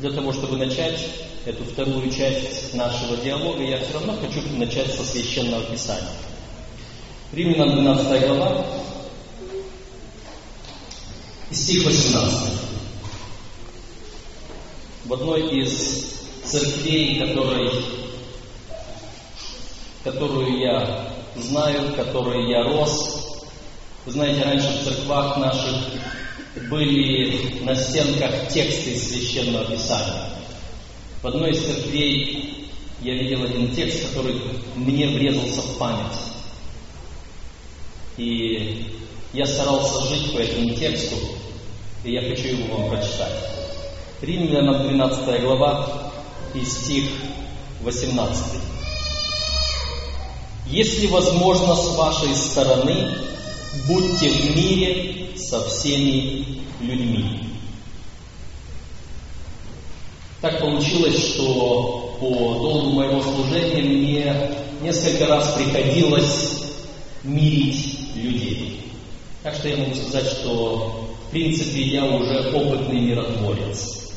Для того, чтобы начать эту вторую часть нашего диалога, я все равно хочу начать со священного писания. Римлянам 12 глава, стих 18. В одной из церквей, которой, которую я знаю, в которой я рос, вы знаете, раньше в церквах наших были на стенках тексты из священного писания. В одной из церквей я видел один текст, который мне врезался в память. И я старался жить по этому тексту, и я хочу его вам прочитать. Римлянам 12 глава и стих 18. Если возможно с вашей стороны, будьте в мире со всеми людьми. Так получилось, что по долгу моего служения мне несколько раз приходилось мирить людей. Так что я могу сказать, что в принципе я уже опытный миротворец.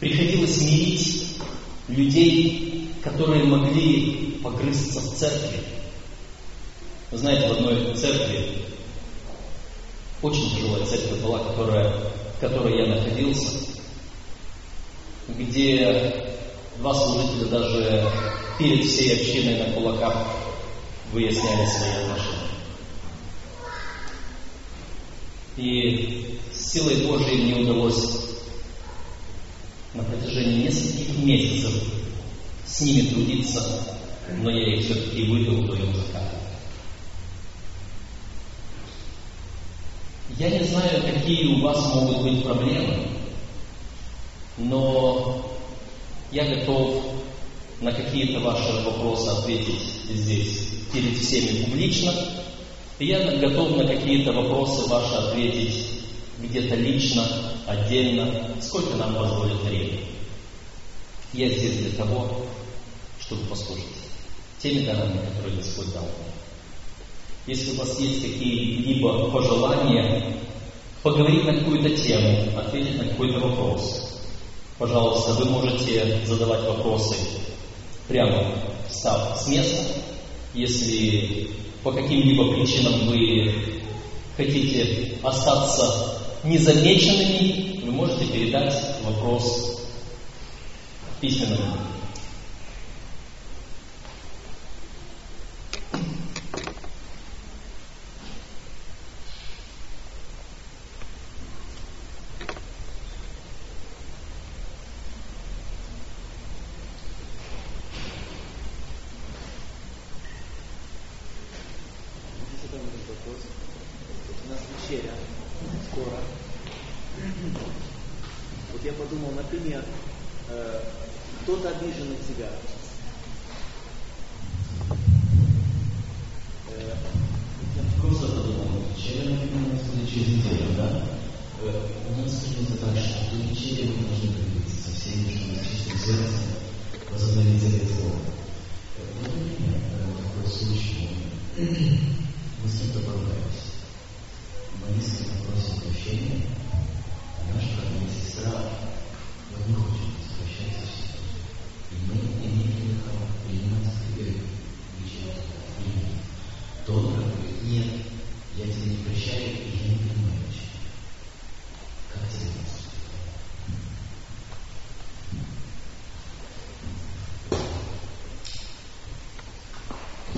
Приходилось мирить людей, которые могли погрызться в церкви. Вы знаете, в одной церкви, очень тяжелая церковь была, которая, в которой я находился, где два служителя даже перед всей общиной на кулаках выясняли свои отношения. И силой Божией мне удалось на протяжении нескольких месяцев с ними трудиться, но я их все-таки вывел до языка. Я не знаю, какие у вас могут быть проблемы, но я готов на какие-то ваши вопросы ответить здесь перед всеми публично, и я готов на какие-то вопросы ваши ответить где-то лично, отдельно, сколько нам позволит время. Я здесь для того, чтобы послужить теми дарами, которые Господь дал мне. Если у вас есть какие-либо пожелания, поговорить на какую-то тему, ответить на какой-то вопрос, пожалуйста, вы можете задавать вопросы прямо встав с места. Если по каким-либо причинам вы хотите остаться незамеченными, вы можете передать вопрос письменным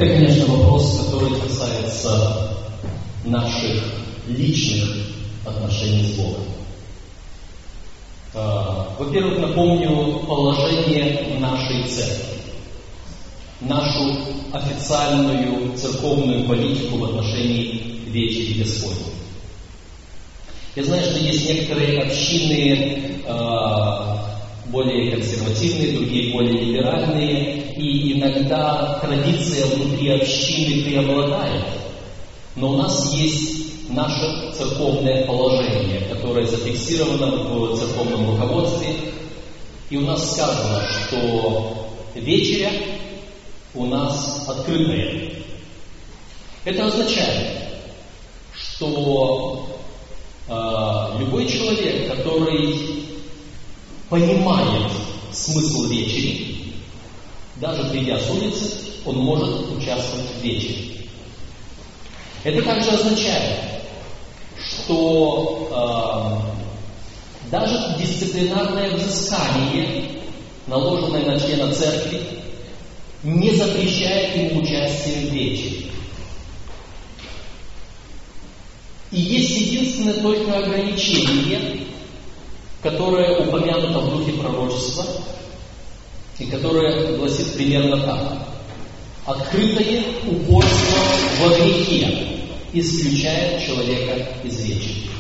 Это, конечно, вопрос, который касается наших личных отношений с Богом. А, во-первых, напомню положение нашей церкви, нашу официальную церковную политику в отношении вечери Господней. Я знаю, что есть некоторые общины а, более консервативные, другие более либеральные, и иногда традиция внутри общины преобладает. Но у нас есть наше церковное положение, которое зафиксировано в церковном руководстве. И у нас сказано, что вечеря у нас открытая. Это означает, что э, любой человек, который понимает смысл вечери, даже придя с улицы, он может участвовать в вечере. Это также означает, что э, даже дисциплинарное взыскание, наложенное на члена церкви, не запрещает ему участие в вечере. И есть единственное только ограничение, которое упомянуто в духе пророчества, и которое гласит примерно так. Открытое упорство во грехе исключает человека из речи.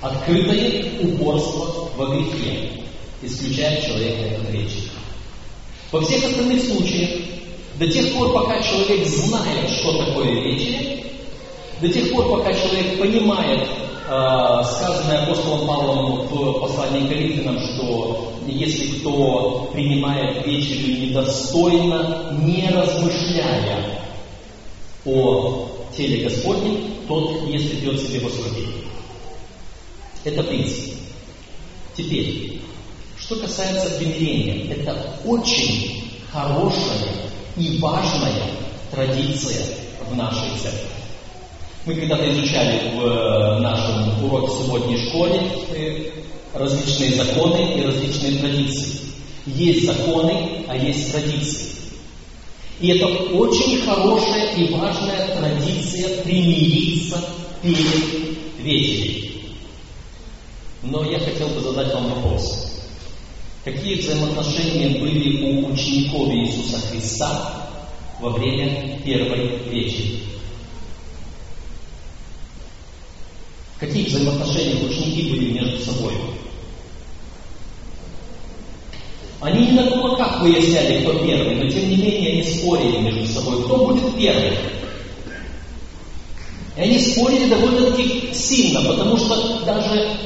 Открытое упорство во грехе исключает человека из речи. Во всех остальных случаях, до тех пор, пока человек знает, что такое вечеря, до тех пор, пока человек понимает э, сказанное апостолом Павлом в послании к Коринфянам, что если кто принимает вечерю недостойно, не размышляя о теле Господнем, тот и пьет себе воскурение. Это принцип. Теперь, что касается примирения, это очень хорошая и важная традиция в нашей церкви. Мы когда-то изучали в э, нашем уроке субботней школе э, различные законы и различные традиции. Есть законы, а есть традиции. И это очень хорошая и важная традиция примириться перед вечером. Но я хотел бы задать вам вопрос. Какие взаимоотношения были у учеников Иисуса Христа во время первой вечери? Какие взаимоотношения ученики были между собой? Они не на кулаках выясняли, кто первый, но тем не менее они спорили между собой, кто будет первый. И они спорили довольно-таки сильно, потому что даже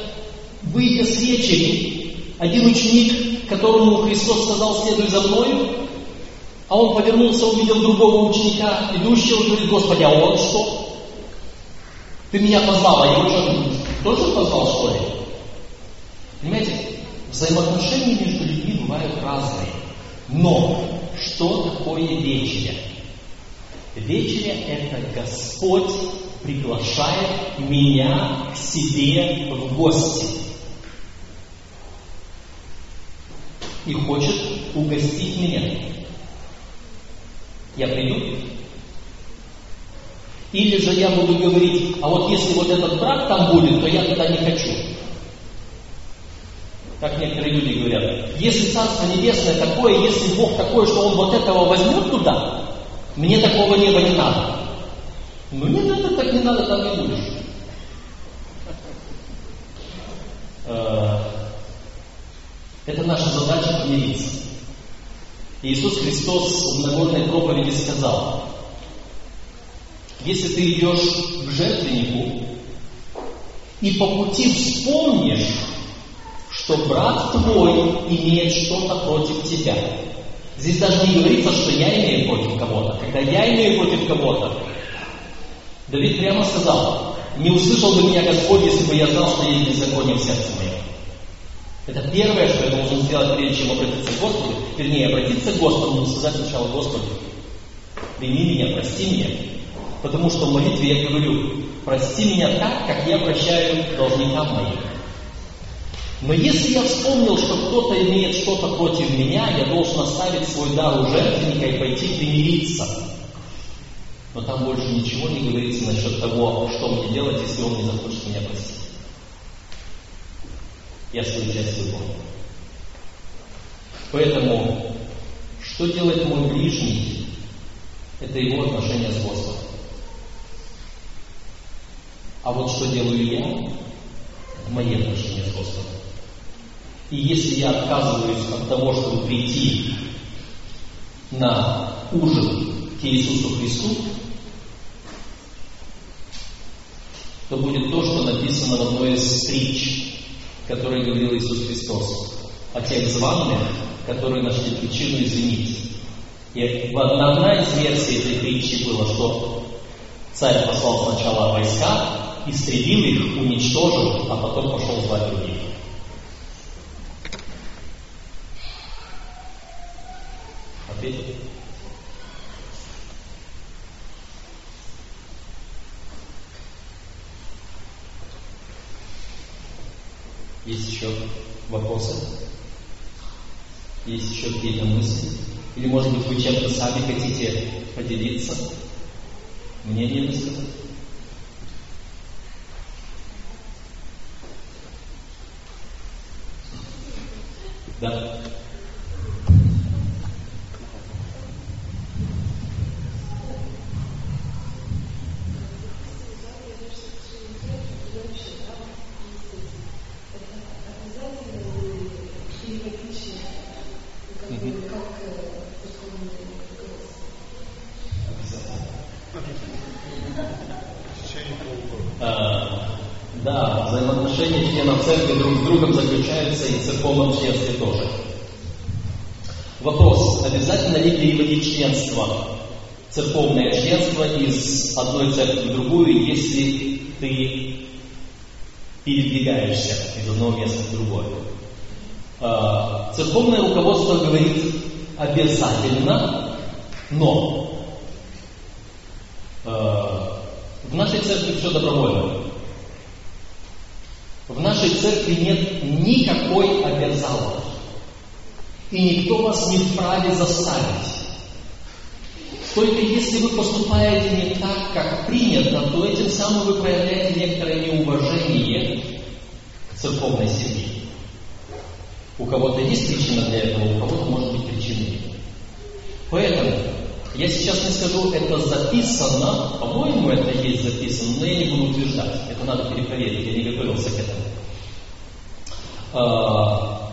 выйдя с вечери, один ученик, которому Христос сказал, следуй за мною, а он повернулся, увидел другого ученика, идущего, говорит, Господи, а он что? Ты меня позвал, а его что, тоже позвал, что ли? Понимаете, взаимоотношения между людьми бывают разные. Но что такое вечеря? Вечеря – это Господь приглашает меня к себе в гости. И хочет угостить меня. Я приду? Или же я буду говорить, а вот если вот этот брак там будет, то я туда не хочу. Как некоторые люди говорят, если Царство Небесное такое, если Бог такой, что Он вот этого возьмет туда, мне такого неба не надо. Ну не надо, так не надо, там не будешь. Э, это наша задача помириться. Иисус Христос в Нагорной проповеди сказал, если ты идешь к жертвеннику и по пути вспомнишь, что брат твой имеет что-то против тебя. Здесь даже не говорится, что я имею против кого-то. Когда я имею против кого-то, Давид прямо сказал, не услышал бы меня Господь, если бы я знал, что есть беззаконие в сердце моем. Это первое, что я должен сделать, прежде чем обратиться к Господу. Вернее, обратиться к Господу, но сказать сначала Господу, прими меня, прости меня. Потому что в молитве я говорю, прости меня так, как я прощаю должникам моим. Но если я вспомнил, что кто-то имеет что-то против меня, я должен оставить свой дар у жертвенника и пойти примириться. Но там больше ничего не говорится насчет того, что мне делать, если он не захочет меня простить. Я свою часть выполнил. Поэтому, что делает мой ближний, это его отношение с Господом. А вот что делаю я, это мои отношения с Господом. И если я отказываюсь от того, чтобы прийти на ужин к Иисусу Христу, то будет то, что написано в одной из притч, которые говорил Иисус Христос, о тех званных, которые нашли причину извинить. И одна из версий этой притчи была, что царь послал сначала войска, истребил их, уничтожил, а потом пошел звать других. Есть еще вопросы? Есть еще какие-то мысли? Или, может быть, вы чем-то сами хотите поделиться? Мнение высказать? Да. Церковное руководство говорит обязательно, но а, в нашей церкви все добровольно. В нашей церкви нет никакой обязаловки. И никто вас не вправе заставить. Только если вы поступаете не так, как принято, то этим самым вы проявляете некоторое неуважение к церковной семье. У кого-то есть причина для этого, у кого-то может быть причины нет. Поэтому я сейчас не скажу, это записано, по-моему, это есть записано, но я не буду утверждать. Это надо перепроверить, я не готовился к этому. А,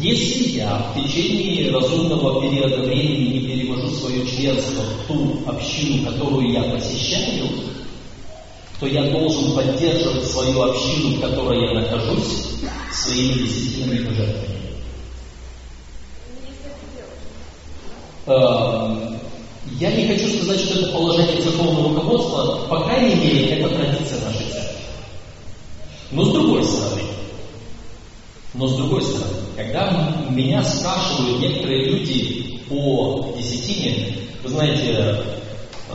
если я в течение разумного периода времени не перевожу свое членство в ту общину, которую я посещаю, то я должен поддерживать свою общину, в которой я нахожусь, своими десятинными пожертвованиями. Эм, я не хочу сказать, что это положение церковного руководства, по крайней мере, это традиция нашей церкви. Но с другой стороны, но с другой стороны, когда меня спрашивают некоторые люди о десятине, вы знаете,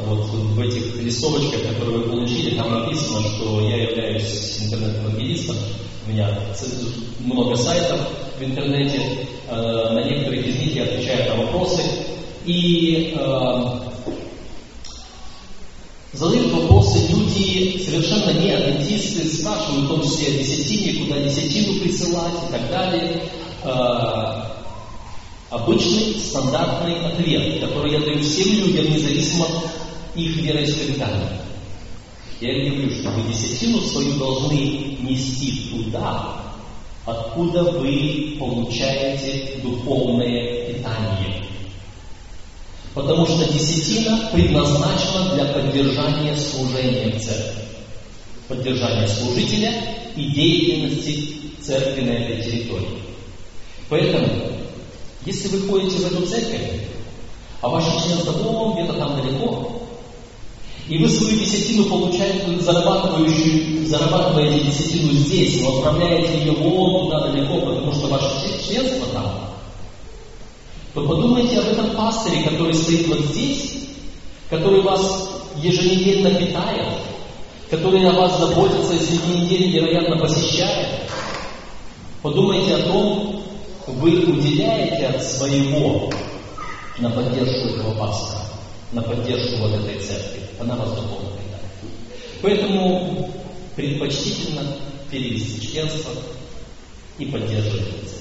вот в этих листовочках, которые вы получили, там написано, что я являюсь интернет-евангелистом, у меня много сайтов в интернете, э, на некоторых из них я отвечаю на вопросы, и э, задают вопросы люди совершенно не адвентисты, спрашивают в том числе о десятине, куда десятину присылать и так далее. Э, обычный стандартный ответ, который я даю всем людям, независимо их вероисповедания. Я говорю, что вы десятину свою должны нести туда, откуда вы получаете духовное питание. Потому что десятина предназначена для поддержания служения церкви, поддержания служителя и деятельности церкви на этой территории. Поэтому, если вы ходите в эту церковь, а ваше членство вон где-то там далеко, и вы свою десятину получаете, зарабатывающую, зарабатываете десятину здесь, но отправляете ее вон туда далеко, потому что ваше членство там, то подумайте об этом пастыре, который стоит вот здесь, который вас еженедельно питает, который о вас заботится и среди недели, вероятно, посещает. Подумайте о том, вы уделяете от своего на поддержку этого пастора, на поддержку вот этой церкви. Она вас духовно питает. Поэтому предпочтительно перевести членство и поддерживать эту церковь.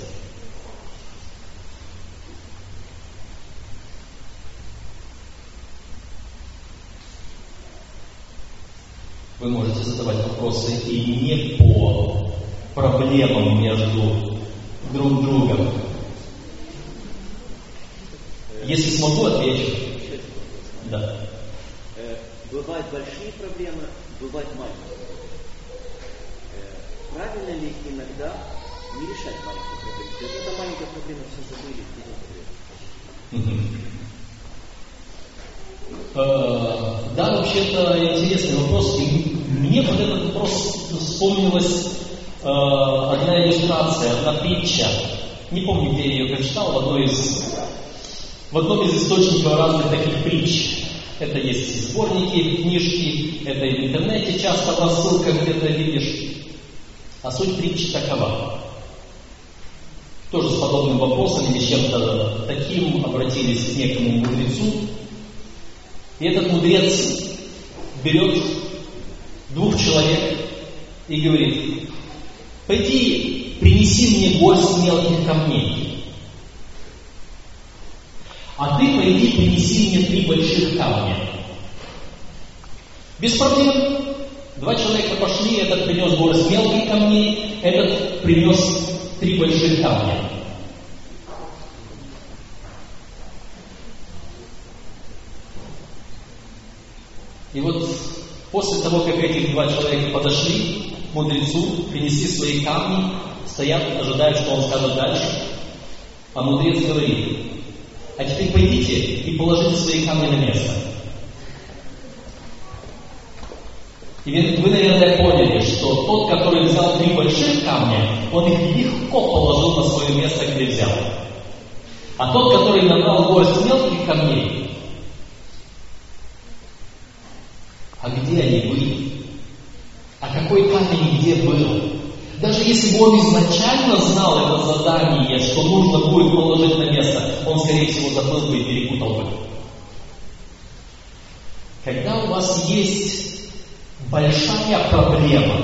Вы можете задавать вопросы и не по проблемам между друг другом. Если смогу, отвечу. Да. Э, бывают большие проблемы, бывают маленькие. Э, правильно ли иногда не решать маленькие проблемы? То есть это маленькая проблема, все забыли, э, Да, вообще-то интересный вопрос. И мне под этот вопрос вспомнилась Э, одна иллюстрация, одна притча. Не помню, где я ее прочитал, в, одной из, в одном из источников разных таких притч. Это есть сборники, книжки, это и в интернете часто в рассылках где-то видишь. А суть притчи такова. Тоже с подобным вопросом или чем-то таким обратились к некому мудрецу. И этот мудрец берет двух человек и говорит, пойди принеси мне горсть мелких камней. А ты пойди принеси мне три больших камня. Без проблем. Два человека пошли, этот принес горсть мелких камней, этот принес три больших камня. И вот после того, как эти два человека подошли к мудрецу, принесли свои камни, стоят, ожидают, что он скажет дальше. А мудрец говорит, а теперь пойдите и положите свои камни на место. И вы, наверное, поняли, что тот, который взял три больших камня, он их легко положил на свое место, где взял. А тот, который набрал горсть мелких камней, а где они были? А какой камень где был? Даже если бы он изначально знал это задание, что нужно будет положить на место, он, скорее всего, забыл бы и перепутал бы. Когда у вас есть большая проблема.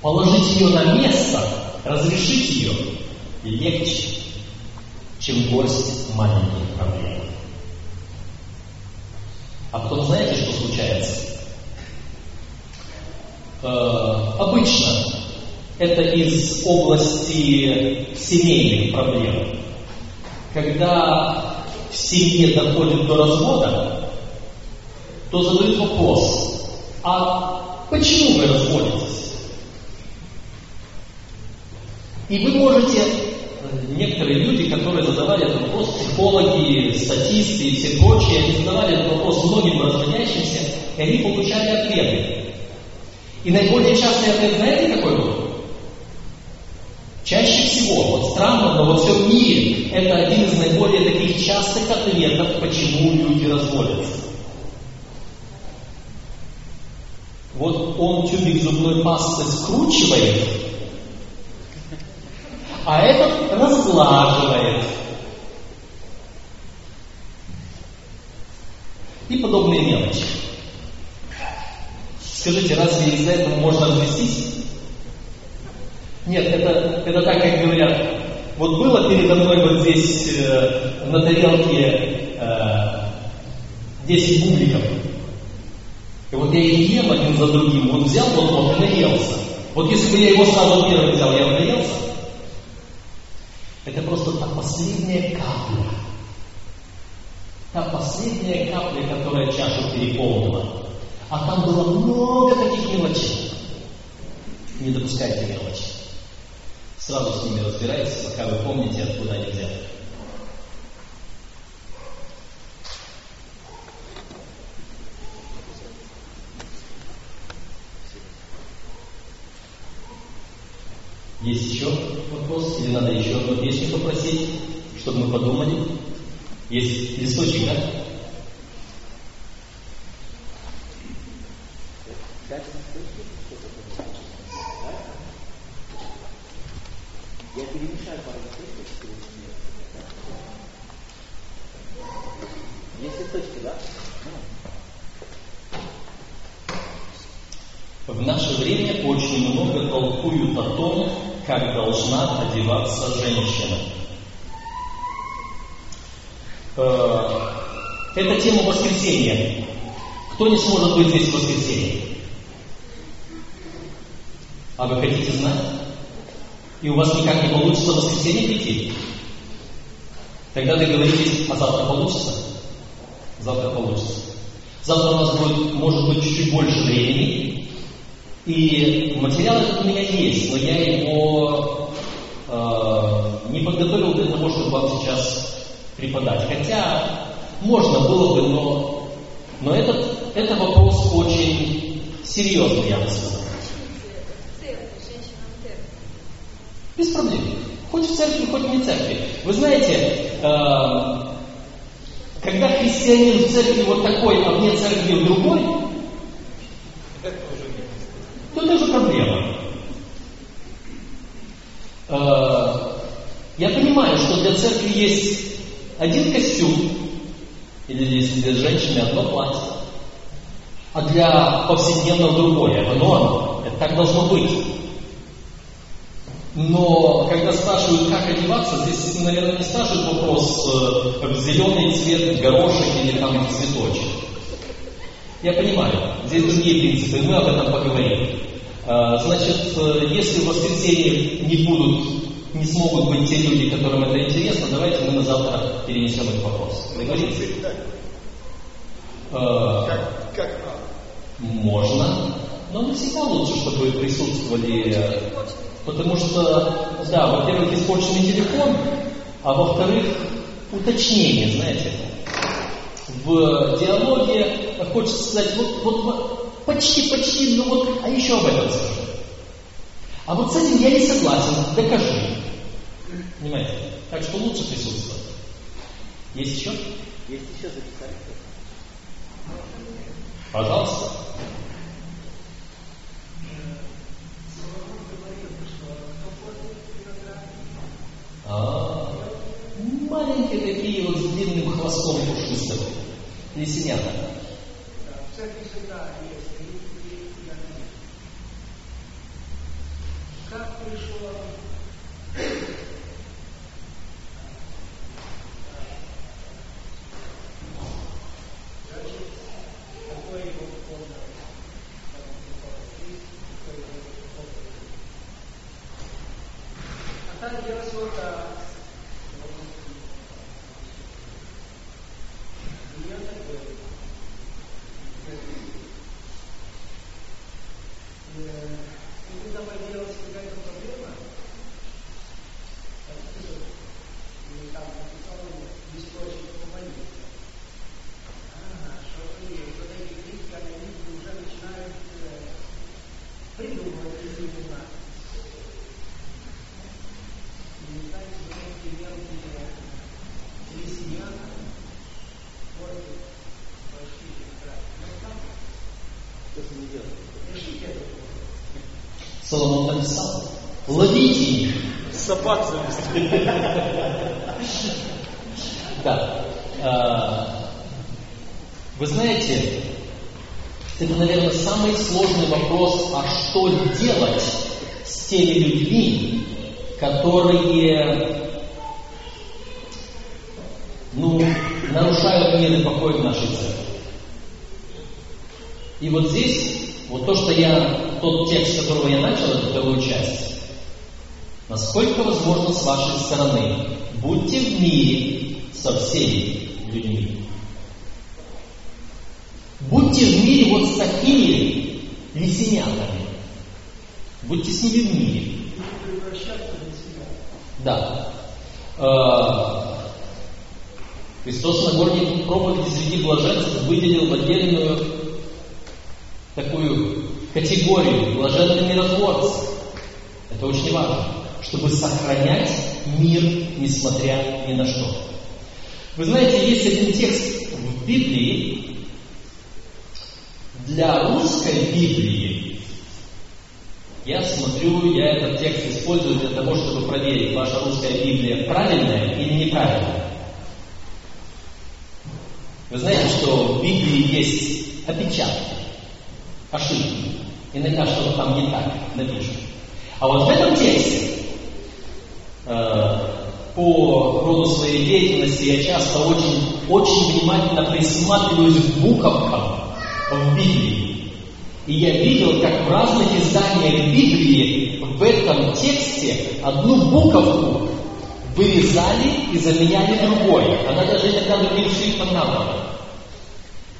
Положить ее на место, разрешить ее легче, чем горсть маленьких проблем. А потом знаете, что случается? Э, обычно это из области семейных проблем. Когда в семье доходит до развода, то задают вопрос, а почему вы разводитесь? И вы можете, некоторые люди, которые задавали этот вопрос, психологи, статисты и все прочие, они задавали этот вопрос многим разводящимся, и они получали ответы. И наиболее частый ответ, знаете, какой был? Чаще всего, вот но во всем мире это один из наиболее таких частых ответов, почему люди разводятся. Вот он тюбик зубной пасты скручивает, а этот разглаживает. И подобные мелочи. Скажите, разве из-за этого можно развестись? Нет, это, это так, как говорят. Вот было передо мной вот здесь э, на тарелке э, 10 бубликов. И вот я их ем один за другим, он взял вот вот и наелся. Вот если бы я его сразу первым взял, я бы наелся. Это просто та последняя капля. Та последняя капля, которая чашу переполнила. А там было много таких мелочей. Не допускайте мелочи. Сразу с ними разбирайтесь, пока вы помните, откуда они взяты. Есть еще вопрос? Или надо еще одну песню попросить, чтобы мы подумали? Есть листочек, да? Листочки, да? В наше время очень много толкуют о том, как должна одеваться женщина. Э, это тема воскресенья. Кто не сможет быть здесь в воскресенье? А вы хотите знать? И у вас никак не получится в воскресенье прийти? Тогда договоритесь, а завтра получится? Завтра получится. Завтра у нас будет, может быть, чуть-чуть больше времени, и материал этот у меня есть, но я его э, не подготовил для того, чтобы вам сейчас преподать. Хотя можно было бы, но, но этот, это вопрос очень серьезный, я бы сказал. Без проблем. Хоть в церкви, хоть не в церкви. Вы знаете, э, когда христианин в церкви вот такой, а вне церкви другой, то это уже проблема. Э, я понимаю, что для церкви есть один костюм, или если для женщины одно платье, а для повседневного другое, оно, оно. Это так должно быть. Но когда спрашивают, как одеваться, здесь, наверное, не спрашивают вопрос э, зеленый цвет, горошек или там цветочек. Я понимаю, здесь другие принципы, мы об этом поговорим. А, значит, э, если в воскресенье не будут, не смогут быть те люди, которым это интересно, давайте мы на завтра перенесем этот вопрос. Договорились? Как, как Можно, но не всегда лучше, чтобы присутствовали, потому что, да, во-первых, испорченный телефон, а во-вторых, уточнение, знаете, в диалоге хочется сказать, вот, вот почти, почти, ну вот, а еще об этом скажи. А вот с этим я не согласен, докажи. Понимаете? Так что лучше присутствовать. Есть еще? Есть еще записали. Пожалуйста. Маленькие такие вот с длинным хвостом пушистым. Лисенята. Как Соломон написал, ловите их. Завести. Да. А, вы знаете, это, наверное, самый сложный вопрос, а что делать с теми людьми, которые ну, нарушают мир и покой в нашей церкви. И вот здесь, вот то, что я тот текст, с которого я начал эту вторую часть. Насколько возможно с вашей стороны, будьте в мире со всеми людьми. Будьте в мире вот с такими лисенятами. Будьте с ними в мире. Да. Э, Христос на горе проповеди среди блаженств выделил в отдельную такую категорию блаженные миротворцы. Это очень важно, чтобы сохранять мир, несмотря ни на что. Вы знаете, есть один текст в Библии, для русской Библии, я смотрю, я этот текст использую для того, чтобы проверить, ваша русская Библия правильная или неправильная. Вы знаете, что в Библии есть опечатки, ошибки. Иногда что-то там не так напишут. А вот в этом тексте э, по роду своей деятельности я часто очень, очень внимательно присматриваюсь к буковкам в Библии. И я видел, как в разных изданиях Библии в этом тексте одну буковку вырезали и заменяли другой. Она даже иногда другим шрифтом набрана.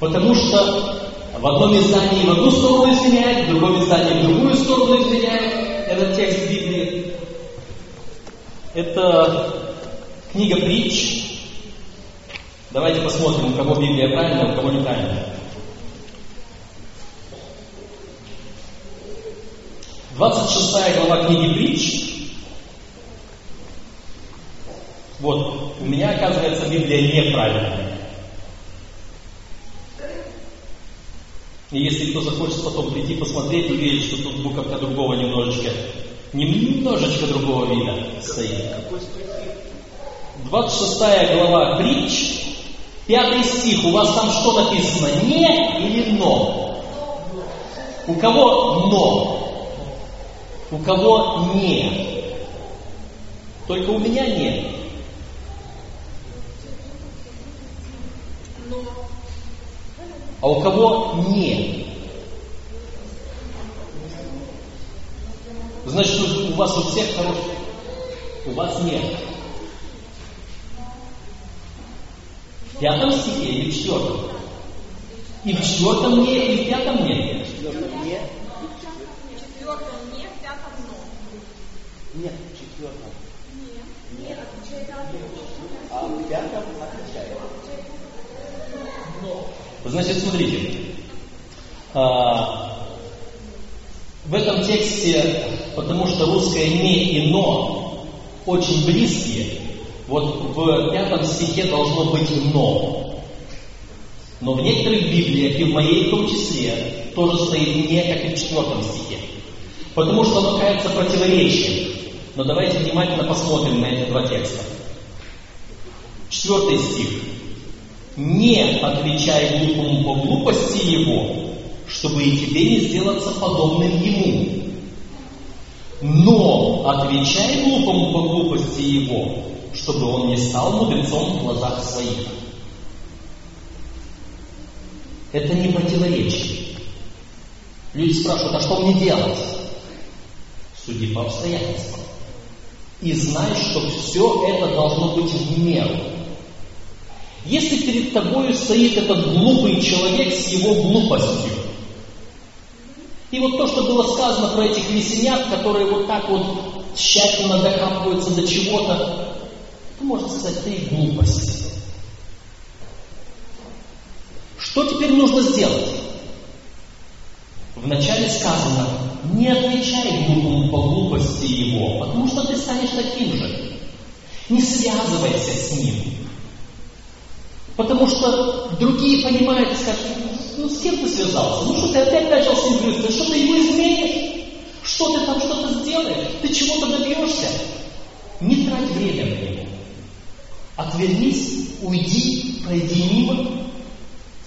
Потому что в одном издании в одну сторону изменяет, в другом издании в другую сторону изменяет этот текст Библии. Это книга притч. Давайте посмотрим, у кого Библия правильная, у кого неправильная. 26 глава книги притч. Вот, у меня, оказывается, Библия неправильная. И если кто захочет потом прийти посмотреть, увидеть, что тут буковка другого немножечко немножечко другого вида стоит. Какой стих? 26 глава притч, 5 стих. У вас там что написано? Не или но? У кого но? У кого не? Только у меня нет. А у кого нет? Значит, у вас у всех хороших, у вас нет. В пятом стихе или в четвертом? И в четвертом не, и в пятом нет. В четвертом не, В четвертом не, в пятом но. нет, в четвертом. Нет, нет, отвечает А в пятом отвечает. Значит, смотрите. А, в этом тексте, потому что русское «не» и «но» очень близкие, вот в пятом стихе должно быть «но». Но в некоторых Библиях, и в моей в том числе, тоже стоит «не», как и в четвертом стихе. Потому что оно кажется противоречием. Но давайте внимательно посмотрим на эти два текста. Четвертый стих. Не отвечай глупому по глупости его, чтобы и тебе не сделаться подобным ему. Но отвечай глупому по глупости его, чтобы он не стал мудрецом в глазах своих. Это не противоречие. Люди спрашивают, а что мне делать? Суди по обстоятельствам. И знай, что все это должно быть в меру. Если перед тобой стоит этот глупый человек с его глупостью, и вот то, что было сказано про этих весенят, которые вот так вот тщательно докапываются до чего-то, то можно сказать, и глупость. Что теперь нужно сделать? Вначале сказано, не отвечай глупому по глупости его, потому что ты станешь таким же. Не связывайся с ним. Потому что другие понимают скажут, ну с кем ты связался? Ну что ты опять начал с ним говорить? Что ты его изменишь? Что ты там что-то сделаешь? Ты чего-то добьешься? Не трать время на него. Отвернись, уйди, пройди мимо.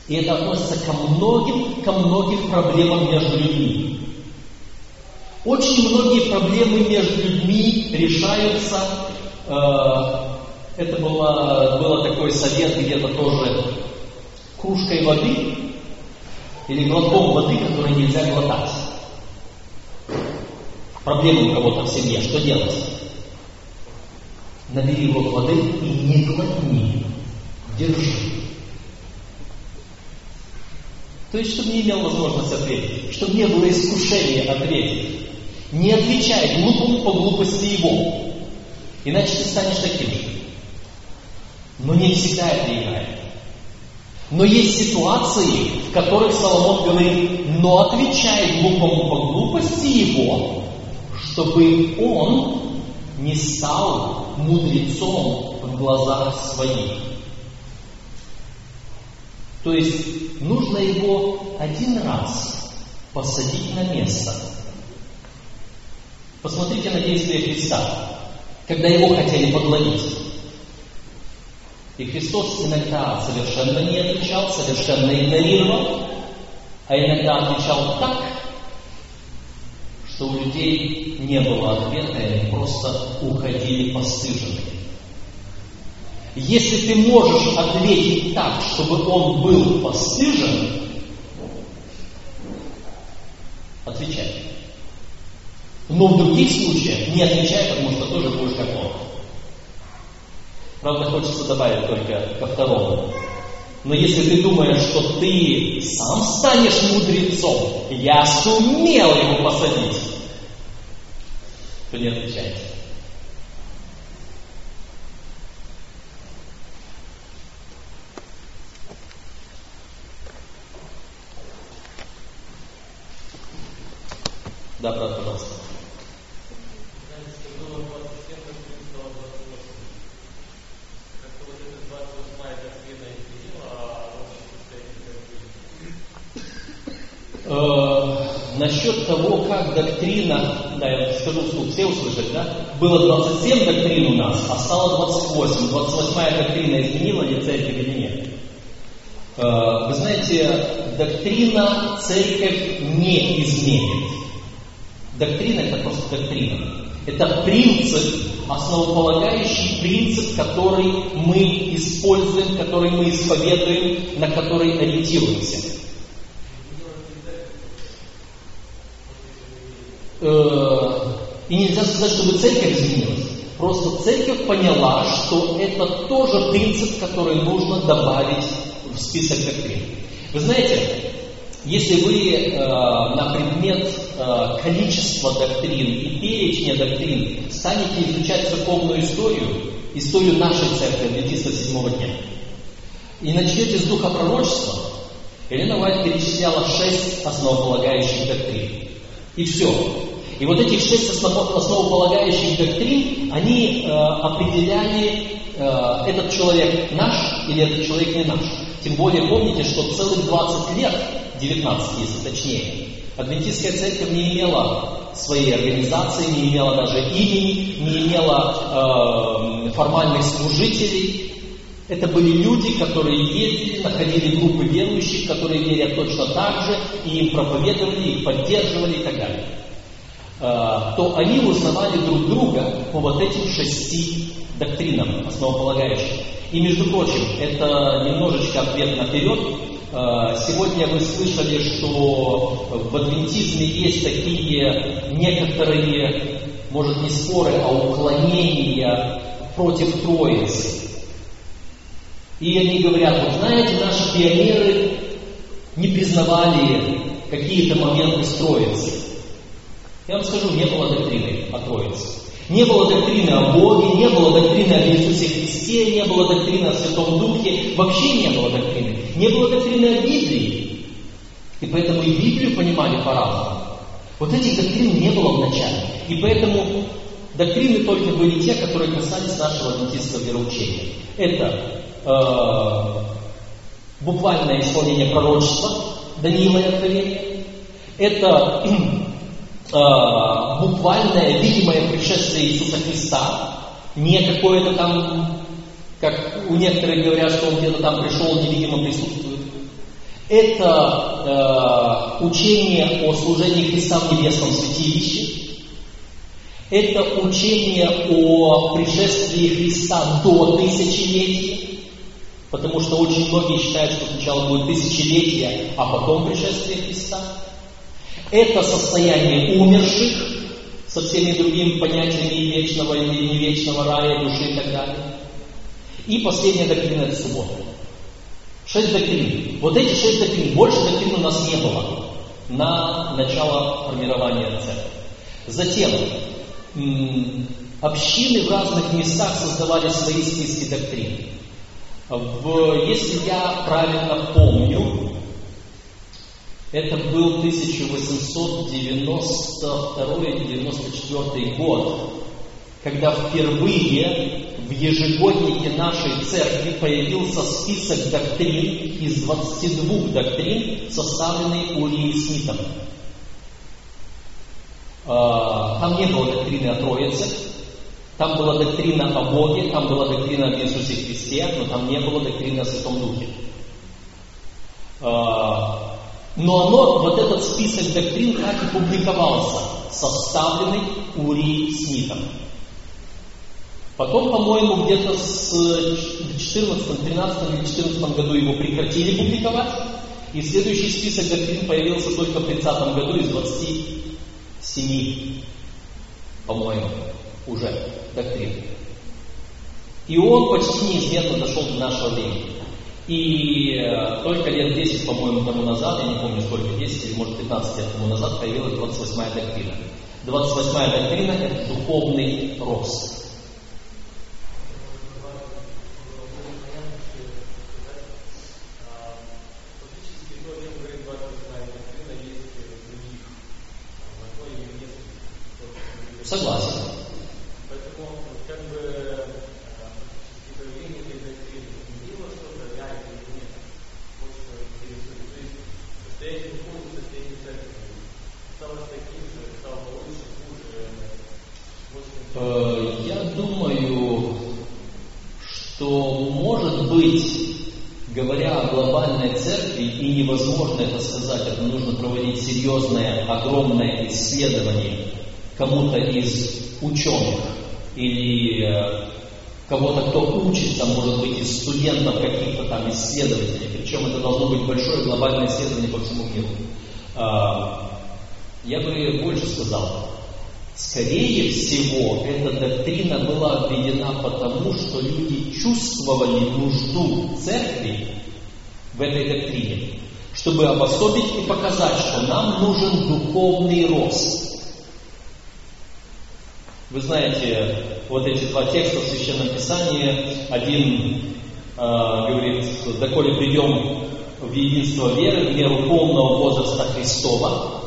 И это относится ко многим, ко многим проблемам между людьми. Очень многие проблемы между людьми решаются э, это было, было такой совет где-то тоже кружкой воды или глотком воды, который нельзя глотать. Проблема у кого-то в семье, что делать? Набери рот воды и не глотни. Держи. То есть, чтобы не имел возможность ответить, чтобы не было искушения ответить. Не отвечай глупому по глупости его. Иначе ты станешь таким же. Но не всегда это играет. Но есть ситуации, в которых Соломон говорит, но отвечай глупому по глупости его, чтобы он не стал мудрецом в глазах своих. То есть нужно его один раз посадить на место. Посмотрите на действия Христа, когда его хотели подловить. И Христос иногда совершенно не отвечал, совершенно игнорировал, а иногда отвечал так, что у людей не было ответа, и они просто уходили постыженные. Если ты можешь ответить так, чтобы он был постыжен, отвечай. Но в других случаях не отвечай, потому что тоже будешь как он. Правда, хочется добавить только ко второму. Но если ты думаешь, что ты сам станешь мудрецом, я сумел его посадить, то не отвечайте. Да, брат. Э, насчет того, как доктрина, да, я скажу вслух, все услышать, да? Было 27 доктрин у нас, а стало 28. 28 доктрина изменила ли церковь или нет? Э, вы знаете, доктрина церковь не изменит. Доктрина это просто доктрина. Это принцип, основополагающий принцип, который мы используем, который мы исповедуем, на который ориентируемся. Э, и нельзя сказать, чтобы церковь изменилась. Просто церковь поняла, что это тоже принцип, который нужно добавить в список доктрин. Вы знаете, если вы э, на предмет э, количества доктрин и перечня доктрин станете изучать церковную историю, историю нашей церкви Адвентиста седьмого дня, и начнете с духа пророчества, Елена Вайт перечисляла шесть основополагающих доктрин. И все. И вот этих шесть основополагающих доктрин, они э, определяли, э, этот человек наш или этот человек не наш. Тем более помните, что целых 20 лет, 19 если точнее, Адвентистская церковь не имела своей организации, не имела даже имени, не имела э, формальных служителей. Это были люди, которые ездили, находили группы верующих, которые верят точно так же, и им проповедовали, их поддерживали и так далее. Э, то они узнавали друг друга по вот этим шести доктринам основополагающим. И, между прочим, это немножечко ответ наперед. Э, сегодня вы слышали, что в адвентизме есть такие некоторые, может не споры, а уклонения против Троицы. И они говорят, вот знаете, наши пионеры не признавали какие-то моменты с. Я вам скажу, не было доктрины о Троице. Не было доктрины о Боге, не было доктрины о Иисусе Христе, не было доктрины о Святом Духе, вообще не было доктрины. Не было доктрины о Библии. И поэтому и Библию понимали по-разному. Вот этих доктрин не было в начале. И поэтому доктрины только были те, которые касались нашего адвентистского вероучения. Это э, буквальное исполнение пророчества Даниила и Откровения. Это э, буквальное, видимое пришествие Иисуса Христа, не какое-то там, как у некоторых говорят, что он где-то там пришел, невидимо присутствует. Это э, учение о служении Христа в небесном святилище. Это учение о пришествии Христа до тысячелетия. Потому что очень многие считают, что сначала будет тысячелетие, а потом пришествие Христа. Это состояние умерших со всеми другими понятиями вечного или не вечного рая, души и так далее. И последняя доктрина – это суббота. Шесть доктрин. Вот эти шесть доктрин, больше доктрин у нас не было на начало формирования церкви. Затем общины в разных местах создавали свои списки доктрин. В, если я правильно помню, это был 1892-94 год, когда впервые в ежегоднике нашей церкви появился список доктрин из 22 доктрин, составленный Урией Смитом. А, там не было доктрины о Троице, там была доктрина о Боге, там была доктрина об Иисусе Христе, но там не было доктрины о Святом Духе. Но оно, вот этот список доктрин так и публиковался, составленный Ури Смитом. Потом, по-моему, где-то с 14, 13 или 14 году его прекратили публиковать, и следующий список доктрин появился только в 30 году из 27, по-моему, уже доктрин. И он почти неизменно дошел до нашего времени. И э, только лет 10, по-моему, тому назад, я не помню сколько, 10 или может 15 лет тому назад появилась 28-я доктрина. 28-я доктрина – это духовный рост. Согласен. Э, я думаю, что может быть, говоря о глобальной церкви, и невозможно это сказать, это нужно проводить серьезное, огромное исследование кому-то из ученых или э, кого-то, кто учится, может быть, из студентов каких-то там исследователей, причем это должно быть большое глобальное исследование по всему миру. А, я бы больше сказал, скорее всего, эта доктрина была введена потому, что люди чувствовали нужду церкви в этой доктрине, чтобы обособить и показать, что нужен духовный рост. Вы знаете, вот эти два текста в Священном Писании. Один э, говорит, доколе придем в единство веры, в меру полного возраста Христова,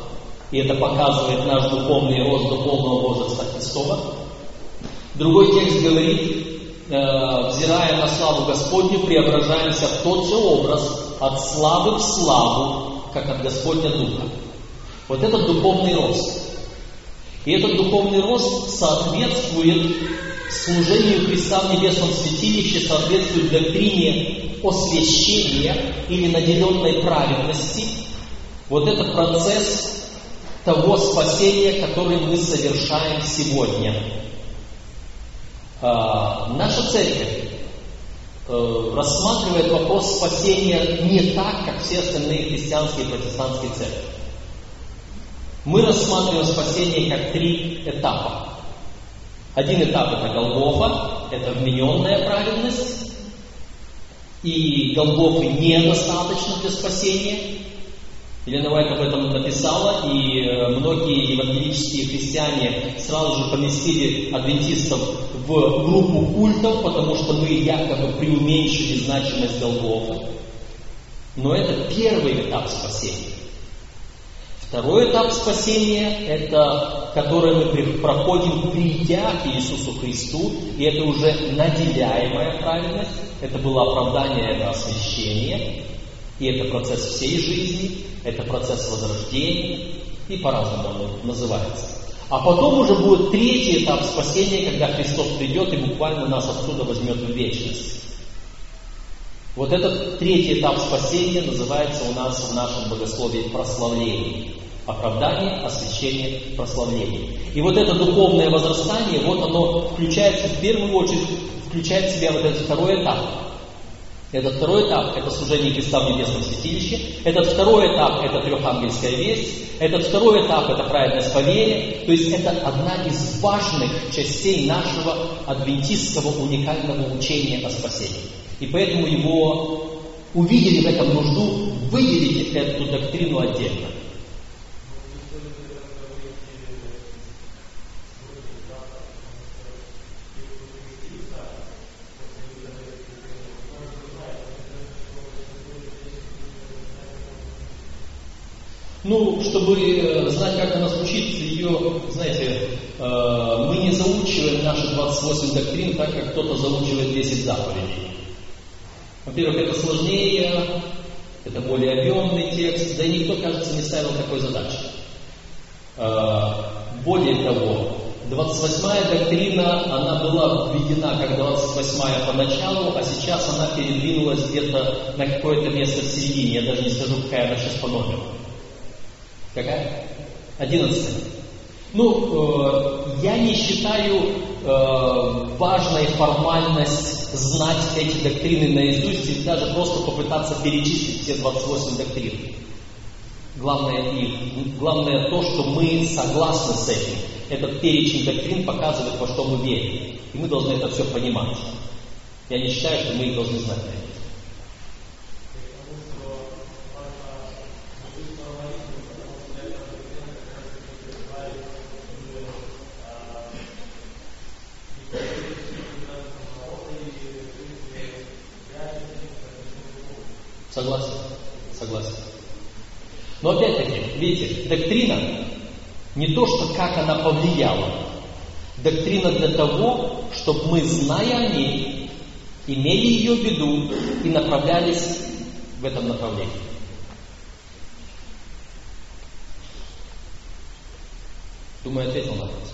и это показывает наш духовный рост до полного возраста Христова. Другой текст говорит, э, взирая на славу Господню, преображаемся в тот же образ, от славы в славу, как от Господня Духа. Вот этот духовный рост. И этот духовный рост соответствует служению Христа в небесном святилище, соответствует доктрине освящения или наделенной праведности. Вот это процесс того спасения, который мы совершаем сегодня. А, наша церковь э, рассматривает вопрос спасения не так, как все остальные христианские и протестантские церкви. Мы рассматриваем спасение как три этапа. Один этап это Голгофа, это вмененная праведность, и Голгофы недостаточно для спасения. Елена Вайт об этом написала, и э, многие евангелические христиане сразу же поместили адвентистов в группу культов, потому что мы якобы преуменьшили значимость Голгофы. Но это первый этап спасения. Второй этап спасения, это который мы проходим, придя к Иисусу Христу, и это уже наделяемая праведность, это было оправдание, это освящение, и это процесс всей жизни, это процесс возрождения, и по-разному он называется. А потом уже будет третий этап спасения, когда Христос придет и буквально нас отсюда возьмет в вечность. Вот этот третий этап спасения называется у нас в нашем богословии прославление. Оправдание, освящение, прославление. И вот это духовное возрастание, вот оно включается в первую очередь, включает в себя вот этот второй этап. Этот второй этап – это служение Христа в небесном святилище. Этот второй этап – это трехангельская весть. Этот второй этап – это праведность по вере. То есть это одна из важных частей нашего адвентистского уникального учения о спасении. И поэтому его увидели в этом нужду выделить эту доктрину отдельно. Ну, чтобы э, знать, как она звучит, ее, знаете, э, мы не заучиваем наши 28 доктрин так, как кто-то заучивает 10 заповедей. Во-первых, это сложнее, это более объемный текст, да и никто, кажется, не ставил такой задачи. Э, более того, 28-я доктрина, она была введена как 28-я поначалу, а сейчас она передвинулась где-то на какое-то место в середине. Я даже не скажу, какая она сейчас по номеру. Какая? Одиннадцатая. Ну, э, я не считаю э, важной формальность знать эти доктрины наизусть и даже просто попытаться перечислить все 28 доктрин. Главное, и, главное то, что мы согласны с этим. Этот перечень доктрин показывает, во что мы верим. И мы должны это все понимать. Я не считаю, что мы их должны знать. Согласен? Согласен. Но опять-таки, видите, доктрина не то, что как она повлияла. Доктрина для того, чтобы мы, зная о ней, имели ее в виду и направлялись в этом направлении. Думаю, ответил на вопрос.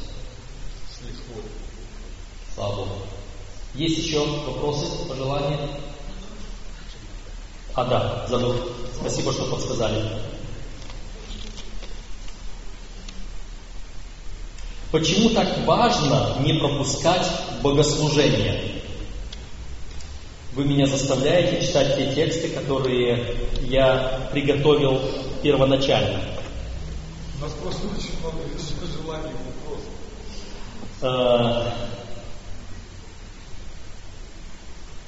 Слава Богу. Есть еще вопросы, пожелания? А, да, забыл. Спасибо, что подсказали. Почему так важно не пропускать богослужение? Вы меня заставляете читать те тексты, которые я приготовил первоначально. У нас просто очень много желаний вопросов. Э,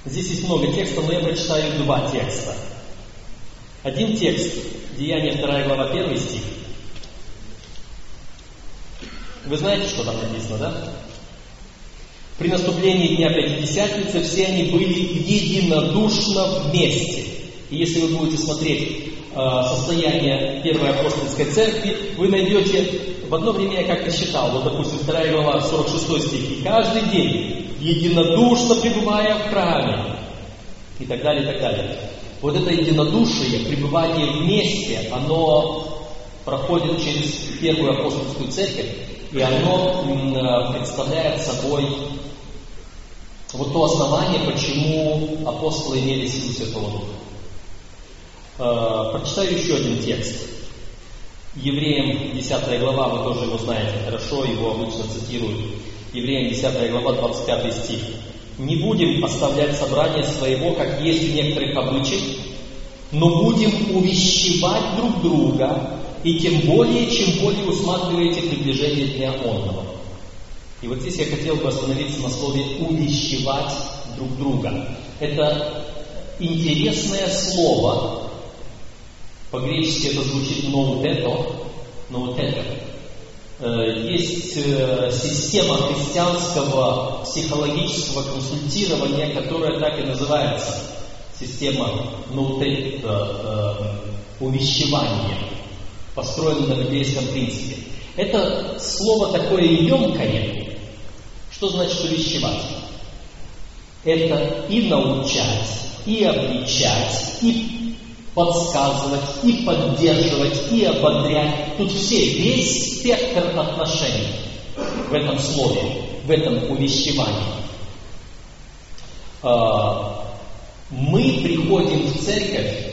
здесь есть много текстов, но я прочитаю два текста. Один текст, Деяние 2 глава 1 стих. Вы знаете, что там написано, да? При наступлении Дня Пятидесятницы все они были единодушно вместе. И если вы будете смотреть э, состояние Первой апостольской церкви, вы найдете, в одно время я как-то считал, вот допустим, 2 глава, 46 стих, и каждый день, единодушно пребывая в храме, и так далее, и так далее. Вот это единодушие, пребывание вместе, оно проходит через Первую апостольскую церковь, и оно э, представляет собой вот то основание, почему апостолы имели силу Святого Духа. Э, прочитаю еще один текст. Евреям 10 глава, вы тоже его знаете хорошо, его обычно цитируют. Евреям 10 глава, 25 стих. «Не будем оставлять собрание своего, как есть в некоторых обычаях, но будем увещевать друг друга, и тем более, чем более усматриваете приближение Дня Онного. И вот здесь я хотел бы остановиться на слове «увещевать друг друга». Это интересное слово, по-гречески это звучит «ноутето», «ноутето». Э, есть э, система христианского психологического консультирования, которая так и называется система ноутето, э, увещевания построена на библейском принципе. Это слово такое емкое. Что значит увещевать? Это и научать, и обличать, и подсказывать, и поддерживать, и ободрять. Тут все, весь спектр отношений в этом слове, в этом увещевании. А, мы приходим в церковь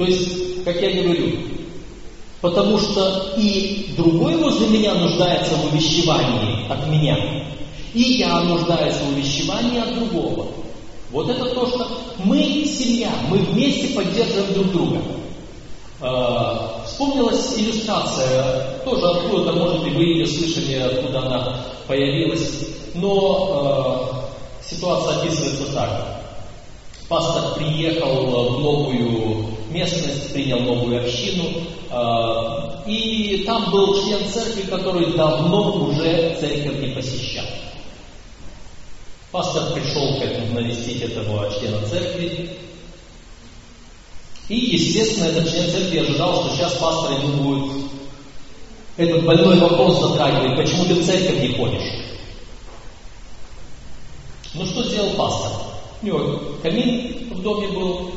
То есть, как я говорю, потому что и другой возле меня нуждается в увещевании от меня, и я нуждаюсь в увещевании от другого. Вот это то, что мы семья, мы вместе поддерживаем друг друга. Э, вспомнилась иллюстрация, тоже откуда-то, может быть, вы ее слышали, откуда она появилась, но э, ситуация описывается так. Пастор приехал в новую местность, принял новую общину, а, и там был член церкви, который давно уже церковь не посещал. Пастор пришел как навестить этого члена церкви, и, естественно, этот член церкви ожидал, что сейчас пастор ему будет этот больной вопрос затрагивать, почему ты в церковь не ходишь. Ну что сделал пастор? У него камин в доме был,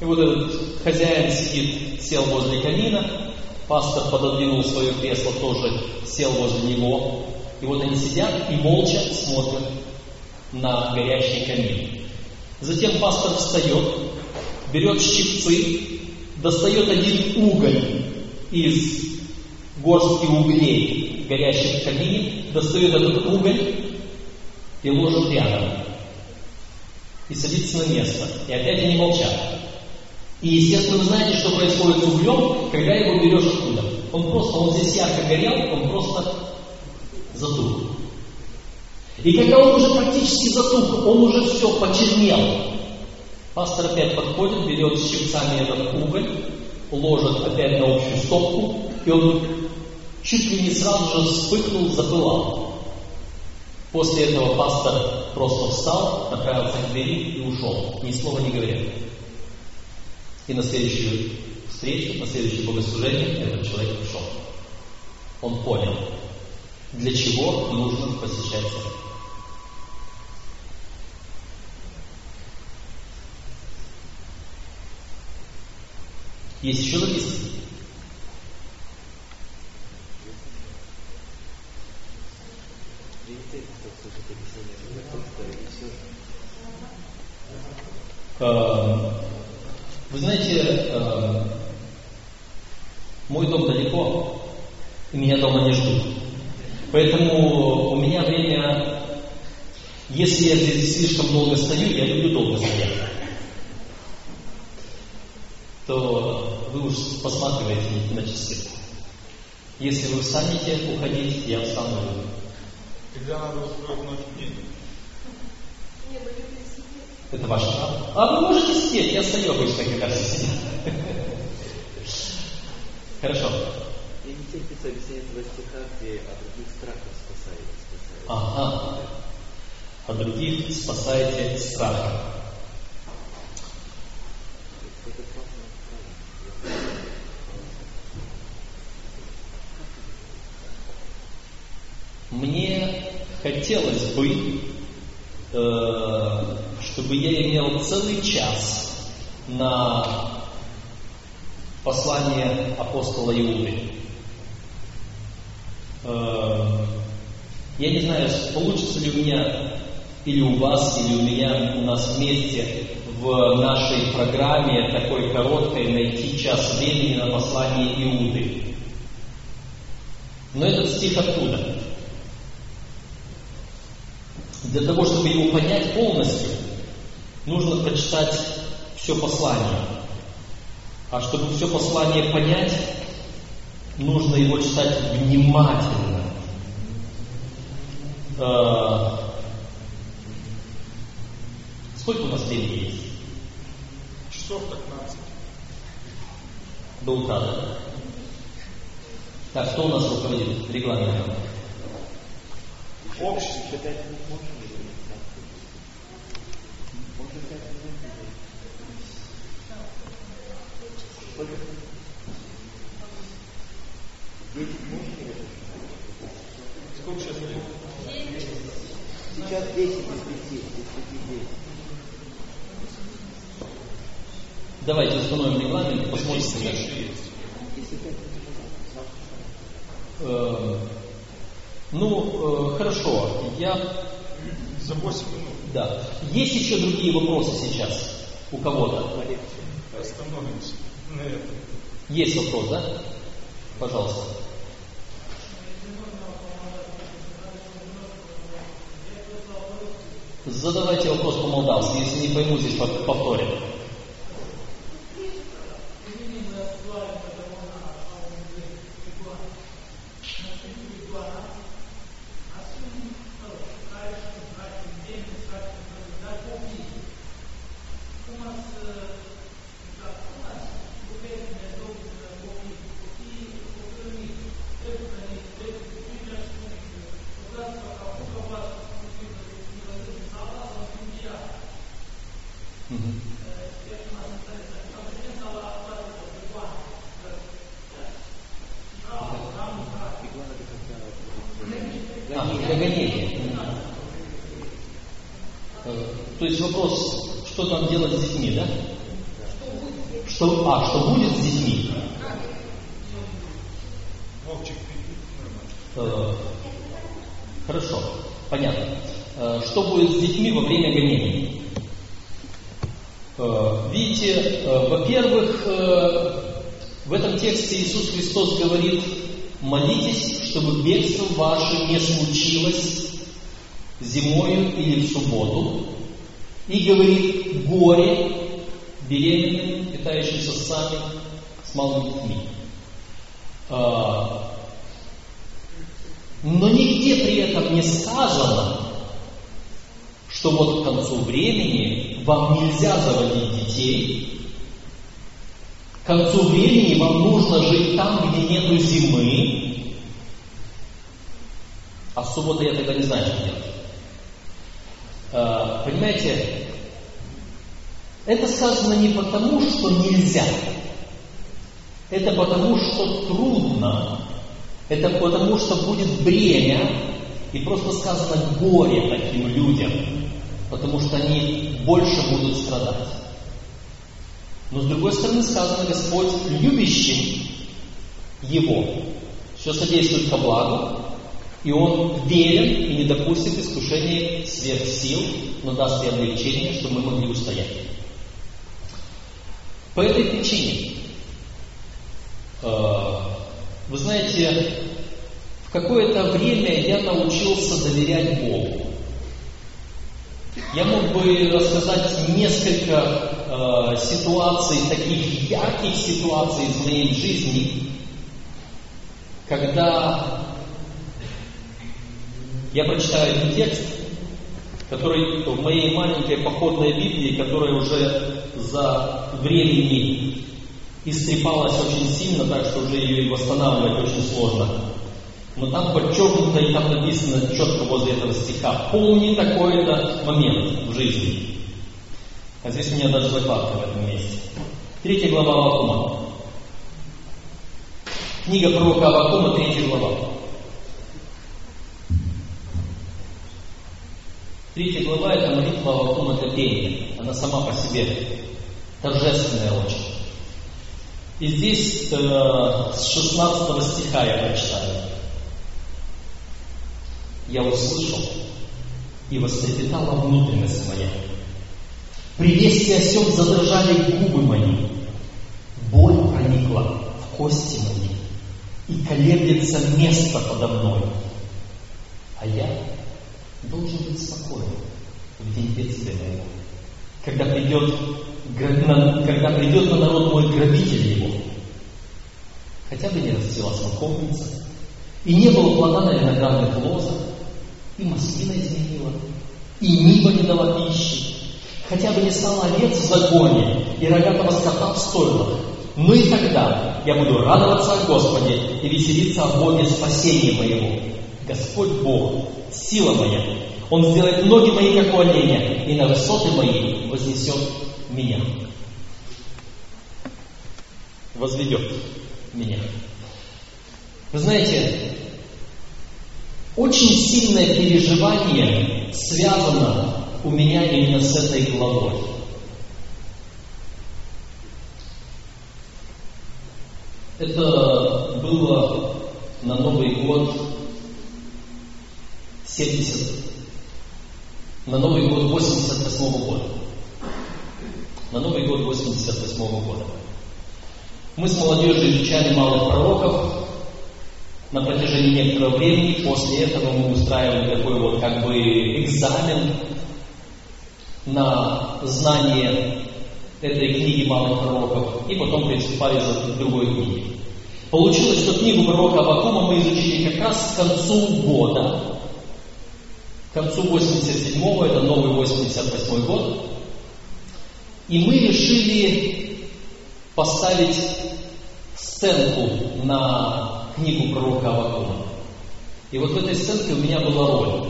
и вот этот хозяин сидит, сел возле камина, пастор пододвинул свое кресло, тоже сел возле него. И вот они сидят и молча смотрят на горящий камин. Затем пастор встает, берет щипцы, достает один уголь из горстки углей, горящих в камине, достает этот уголь и ложит рядом и садится на место. И опять они молчат. И, естественно, вы знаете, что происходит с углем, когда его берешь оттуда. Он просто, он здесь ярко горел, он просто затух. И когда он уже практически затух, он уже все почернел. Пастор опять подходит, берет щипцами этот уголь, ложит опять на общую стопку, и он чуть ли не сразу же вспыхнул, запылал. После этого пастор просто встал, направился к двери и ушел, ни слова не говоря. И на следующую встречу, на следующее богослужение этот человек ушел. Он понял, для чего нужно посещать церковь. Есть еще записки? Эм, вы знаете, эм, мой дом далеко, и меня дома не ждут. Поэтому у меня время, если я здесь слишком долго стою, я люблю долго стоять, то вы уж посматриваете на часы. Если вы встанете уходить, я встану. Тогда надо устроить ночь день. Это ваше право. А вы можете сидеть, я стою обычно, раз сидят. Хорошо. Я не терпится объяснение этого стиха, где от других страхов спасаете. спасаете. Ага. А других спасаете сказано. Мне хотелось бы, э, чтобы я имел целый час на послание апостола Иуды. Э, я не знаю, получится ли у меня или у вас, или у меня, у нас вместе в нашей программе такой короткой найти час времени на послание Иуды. Но этот стих откуда? Для того, чтобы его понять полностью, нужно прочитать все послание. А чтобы все послание понять, нужно его читать внимательно. Э, Сколько у нас времени есть? Часов 15. До утра, да? Так, кто у нас руководит регламентом? Общество. Пять минут можно говорить? Можно пять минут говорить? Сколько минут? Десять можно говорить? Сколько сейчас времени? Сейчас десять из пяти, из пяти десять. Давайте установим регламент, пять минут, Э, Ну, э, хорошо, я За 8 минут. Да. Есть еще другие вопросы сейчас у кого-то? Остановимся на этом. Есть вопрос, да? Пожалуйста. Задавайте вопрос по-молдавски, если не пойму, здесь пов- повторят. Мгм. А, для гонения. Э, То есть вопрос, что там делать с детьми, да? Что, а, что будет с детьми? Вовчик, нормально. Э, Хорошо, понятно. Э, Что будет с детьми во время гонений? Э, Видите, э, во-первых, э, в этом тексте Иисус Христос говорит, молитесь, чтобы бегство ваше не случилось зимою или в субботу. И говорит, горе беременным, питающимся сами с малыми детьми. А, Но нигде при этом не сказано, что вот к концу времени вам нельзя заводить детей, к концу времени вам нужно жить там, где нету зимы, а в субботу я тогда не знаю, что делать. Э, понимаете, это сказано не потому, что нельзя. Это потому, что трудно. Это потому, что будет бремя. И просто сказано горе таким людям. Потому что они больше будут страдать. Но с другой стороны сказано, Господь любящим Его все содействует ко благу, и Он верен и не допустит искушений сверх сил, но даст и облегчение, чтобы мы могли устоять. По этой причине, э, вы знаете, в какое-то время я научился доверять Богу. Я мог бы рассказать несколько э, ситуаций, таких ярких ситуаций из моей жизни, когда я прочитаю один текст, который в моей маленькой походной Библии, которая уже за времени истрепалась очень сильно, так что уже ее восстанавливать очень сложно. Но там подчеркнуто и там написано четко возле этого стиха, помни такой-то момент в жизни. А здесь у меня даже закладка в этом месте. Третья глава Авакума. Книга пророка Авакума, третья глава. Третья глава – это молитва Авакума для пения. Она сама по себе торжественная очень. И здесь э, с 16 стиха я прочитаю. Я услышал, и вострепетала внутренность моя. При вести о сем задрожали губы мои. Боль проникла в кости мои, и колеблется место подо мной. А я должен быть спокоен в день бедствия моего, когда придет, когда придет на народ мой грабитель его. Хотя бы не расцвела смоковница, и не было плода на виноградных лозах, и маслина изменила, и ниба не дала пищи, хотя бы не стало овец в загоне, и рогатого скота в стойлах. Ну и тогда я буду радоваться о Господе и веселиться о Боге спасения моего. Господь Бог, сила моя, Он сделает ноги мои, как у оленя, и на высоты мои вознесет меня. Возведет меня. Вы знаете, очень сильное переживание связано у меня именно с этой главой. Это было на Новый год 70, на Новый год 88 года. На Новый год 88 года. Мы с молодежью изучали малых пророков, на протяжении некоторого времени. После этого мы устраивали такой вот как бы экзамен на знание этой книги малых пророков и потом приступали за другой книги. Получилось, что книгу пророка Авакума мы изучили как раз к концу года. К концу 87-го, это новый 88 год. И мы решили поставить сценку на книгу пророка Авакума. И вот в этой сценке у меня была роль.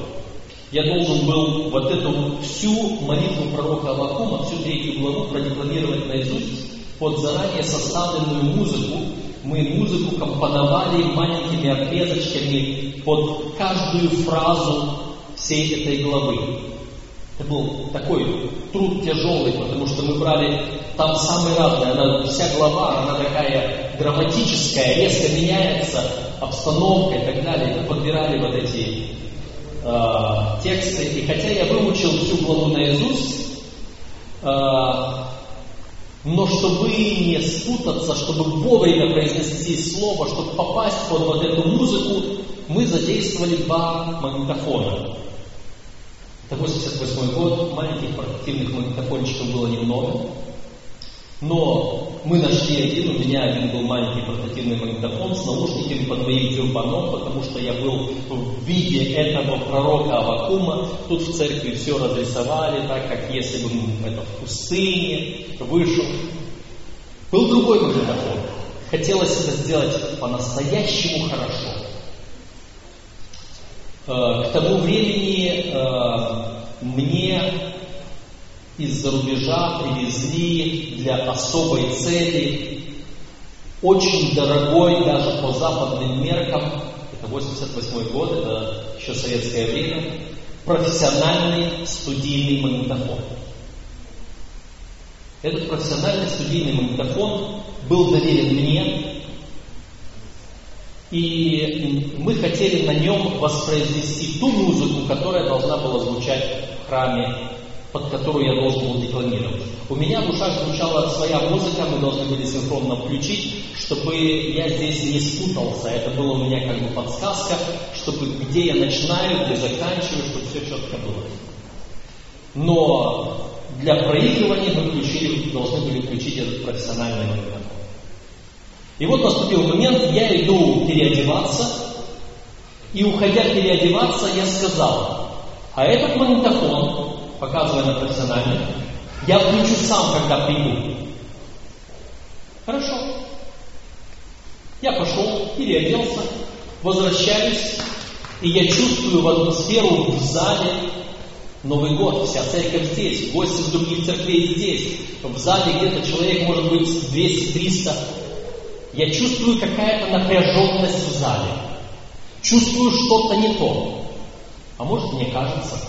Я должен был вот эту всю молитву пророка Авакума, всю третью главу продекламировать наизусть под заранее составленную музыку. Мы музыку компоновали маленькими отрезочками под каждую фразу всей этой главы. Это был такой труд тяжелый, потому что мы брали там самые разные, она, вся глава, она такая драматическая, резко меняется обстановка и так далее. Мы подбирали вот эти э, тексты, и хотя я выучил всю главу наизусть, э, но чтобы не спутаться, чтобы вовремя произнести слово, чтобы попасть под вот эту музыку, мы задействовали два магнитофона. Это 88 год, маленьких портативных магнитофончиков было немного. Но мы нашли один, у меня один был маленький портативный магнитофон с наушниками под моим тюрбаном, потому что я был в виде этого пророка Авакума. Тут в церкви все разрисовали, так как если бы это в пустыне вышел. Был другой магнитофон. Хотелось это сделать по-настоящему хорошо. Э, к тому времени э, мне из-за рубежа привезли для особой цели очень дорогой даже по западным меркам, это 88 год, это еще советское время, профессиональный студийный магнитофон. Этот профессиональный студийный магнитофон был доверен мне, и мы хотели на нем воспроизвести ту музыку, которая должна была звучать в храме, под которую я должен был декламировать. У меня в ушах звучала своя музыка, мы должны были синхронно включить, чтобы я здесь не спутался. Это была у меня как бы подсказка, чтобы где я начинаю, где заканчиваю, чтобы все четко было. Но для проигрывания мы включили, должны были включить этот профессиональный магнитофон. И вот наступил момент, я иду переодеваться, и уходя переодеваться, я сказал, а этот магнитофон, показывая на профессиональный, я включу сам, когда приду. Хорошо. Я пошел, переоделся, возвращаюсь, и я чувствую в атмосферу в зале Новый год, вся церковь здесь, гости из других церквей здесь. В зале где-то человек может быть 200-300. Я чувствую какая-то напряженность в зале. Чувствую что-то не то. А может мне кажется.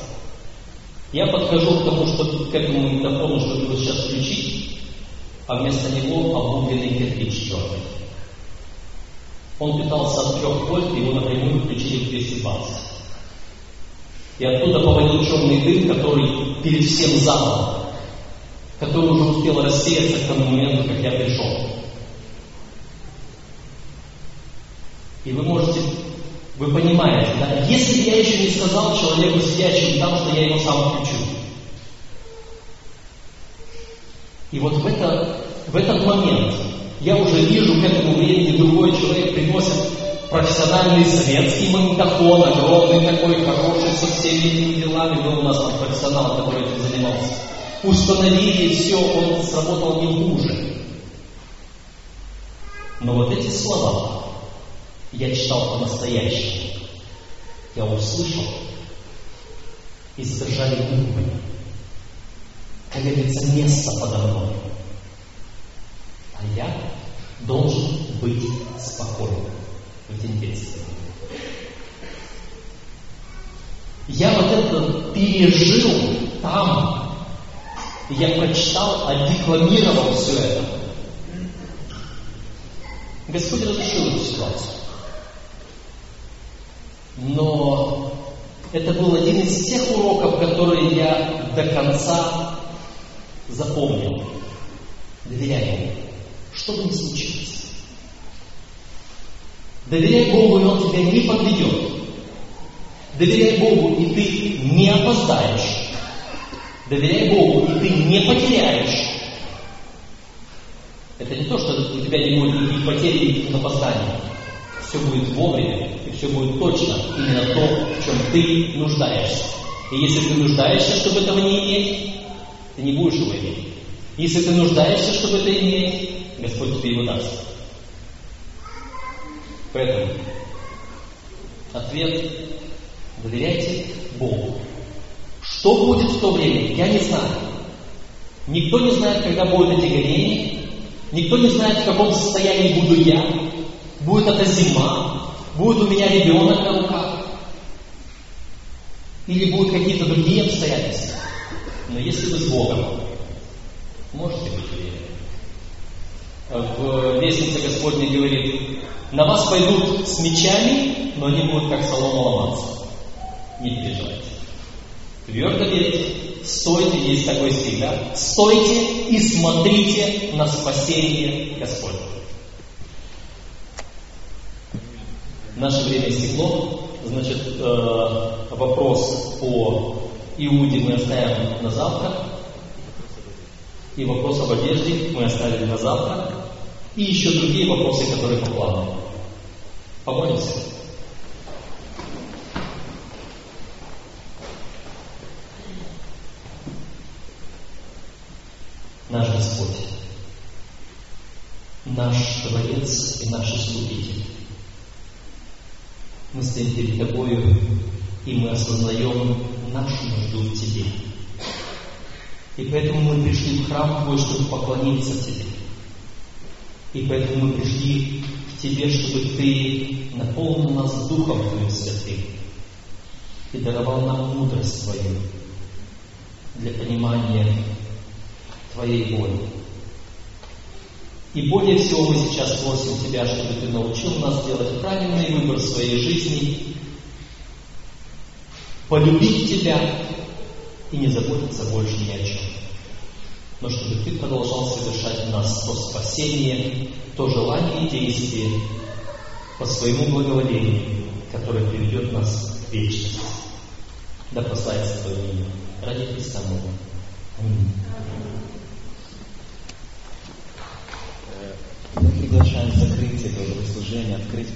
Я подхожу к тому, что к этому магнитофону, чтобы его сейчас включить, а вместо него обугленный кирпич черный. Он питался от трех вольт, его напрямую включили в 220. И оттуда повалил черный дым, который перед всем залом, который уже успел рассеяться к тому моменту, как я пришел. И вы можете, вы понимаете, да, если я еще не сказал человеку сидящему там, что я его сам включу. И вот в, это, в этот момент я уже вижу к этому времени другой человек приносит профессиональный советский магнитофон, огромный такой, хороший, со всеми этими делами. Был у нас там профессионал, который этим занимался. Установили, все, он сработал не хуже. Но вот эти слова, я читал по-настоящему. Я услышал и задержали губы. Как говорится, место подо мной. А я должен быть спокойным в этим действии. Я вот это пережил там. Я прочитал, отдекламировал все это. Господь разрешил эту ситуацию. Но это был один из тех уроков, которые я до конца запомнил. Доверяй Ему. Что бы ни случилось. Доверяй Богу, и Он тебя не подведет. Доверяй Богу, и ты не опоздаешь. Доверяй Богу, и ты не потеряешь. Это не то, что у тебя не будет никаких потерь и опозданий все будет вовремя, и все будет точно именно то, в чем ты нуждаешься. И если ты нуждаешься, чтобы этого не иметь, ты не будешь его иметь. Если ты нуждаешься, чтобы это иметь, Господь тебе его даст. Поэтому ответ – доверяйте Богу. Что будет в то время, я не знаю. Никто не знает, когда будут эти гонения, никто не знает, в каком состоянии буду я, Будет это зима, будет у меня ребенок на руках, или будут какие-то другие обстоятельства. Но если вы с Богом, можете быть уверены. В Вестнице Господне говорит, на вас пойдут с мечами, но они будут как солома ломаться. Не переживайте. Твердо верьте, стойте, есть такой стих, да? Стойте и смотрите на спасение Господне. Наше время истекло, значит, э, вопрос по Иуде мы оставим на завтра, и вопрос об одежде мы оставили на завтра, и еще другие вопросы, которые по плану. Помолимся. Наш Господь, наш Творец и наш Искупитель мы стоим перед Тобою и мы осознаем нашу нужду в Тебе. И поэтому мы пришли в храм Твой, чтобы поклониться Тебе. И поэтому мы пришли к Тебе, чтобы Ты наполнил нас Духом Твоим Святым и даровал нам мудрость Твою для понимания Твоей воли. И более всего мы сейчас просим Тебя, чтобы Ты научил нас делать правильный выбор своей жизни, полюбить Тебя и не заботиться больше ни о чем. Но чтобы Ты продолжал совершать в нас то спасение, то желание и действие по своему благоволению, которое приведет нас к вечности. Да прославится Твое имя. Ради Христа Бога. Аминь. Мы приглашаем закрыть это служение, открыть